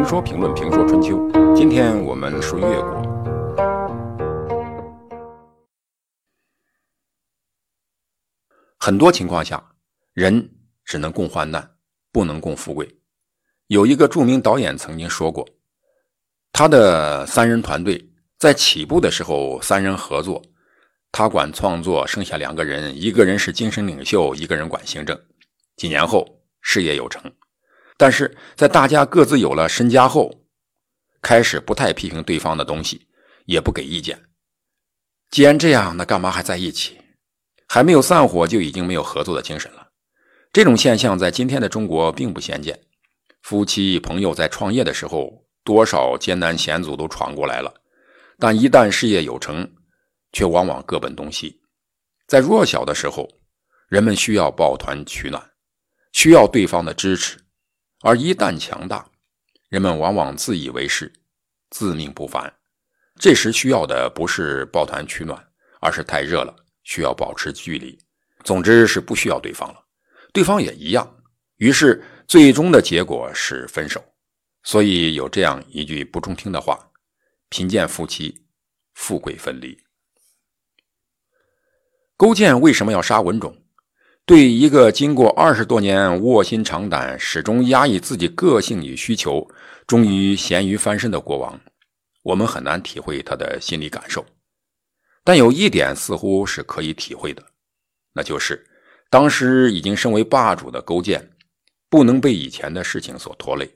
评说评论评说春秋，今天我们说越国。很多情况下，人只能共患难，不能共富贵。有一个著名导演曾经说过，他的三人团队在起步的时候，三人合作，他管创作，剩下两个人，一个人是精神领袖，一个人管行政。几年后，事业有成。但是在大家各自有了身家后，开始不太批评对方的东西，也不给意见。既然这样，那干嘛还在一起？还没有散伙就已经没有合作的精神了。这种现象在今天的中国并不鲜见。夫妻朋友在创业的时候，多少艰难险阻都闯过来了，但一旦事业有成，却往往各奔东西。在弱小的时候，人们需要抱团取暖，需要对方的支持。而一旦强大，人们往往自以为是，自命不凡。这时需要的不是抱团取暖，而是太热了，需要保持距离。总之是不需要对方了，对方也一样。于是最终的结果是分手。所以有这样一句不中听的话：“贫贱夫妻，富贵分离。”勾践为什么要杀文种？对一个经过二十多年卧薪尝胆、始终压抑自己个性与需求，终于咸鱼翻身的国王，我们很难体会他的心理感受。但有一点似乎是可以体会的，那就是当时已经身为霸主的勾践，不能被以前的事情所拖累，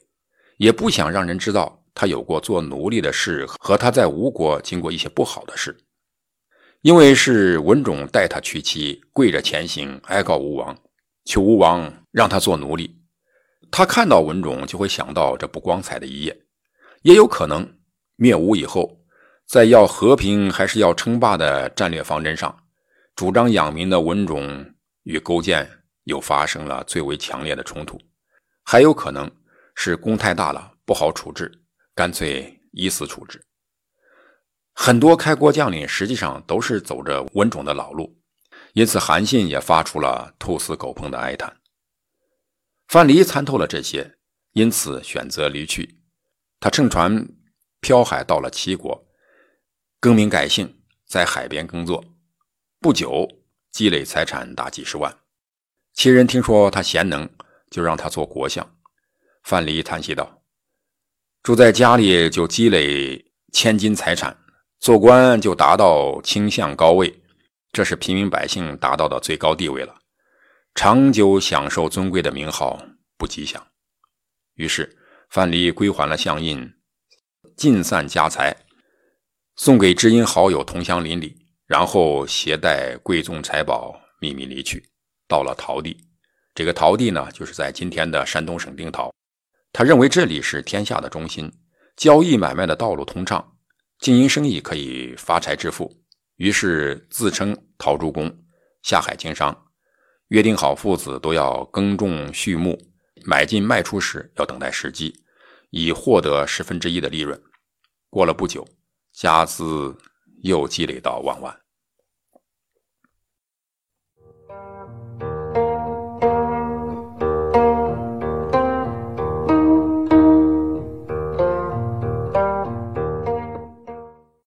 也不想让人知道他有过做奴隶的事和他在吴国经过一些不好的事。因为是文种带他娶妻，跪着前行，哀告吴王，求吴王让他做奴隶。他看到文种，就会想到这不光彩的一页。也有可能灭吴以后，在要和平还是要称霸的战略方针上，主张养民的文种与勾践又发生了最为强烈的冲突。还有可能是功太大了，不好处置，干脆以死处置。很多开国将领实际上都是走着文种的老路，因此韩信也发出了兔死狗烹的哀叹。范蠡参透了这些，因此选择离去。他乘船漂海到了齐国，更名改姓，在海边耕作。不久，积累财产达几十万。齐人听说他贤能，就让他做国相。范蠡叹息道：“住在家里就积累千金财产。”做官就达到倾向高位，这是平民百姓达到的最高地位了。长久享受尊贵的名号不吉祥。于是范蠡归还了相印，尽散家财，送给知音好友、同乡邻里，然后携带贵重财宝秘密离去，到了陶地。这个陶地呢，就是在今天的山东省定陶。他认为这里是天下的中心，交易买卖的道路通畅。经营生意可以发财致富，于是自称陶朱公，下海经商，约定好父子都要耕种畜牧，买进卖出时要等待时机，以获得十分之一的利润。过了不久，家资又积累到万万。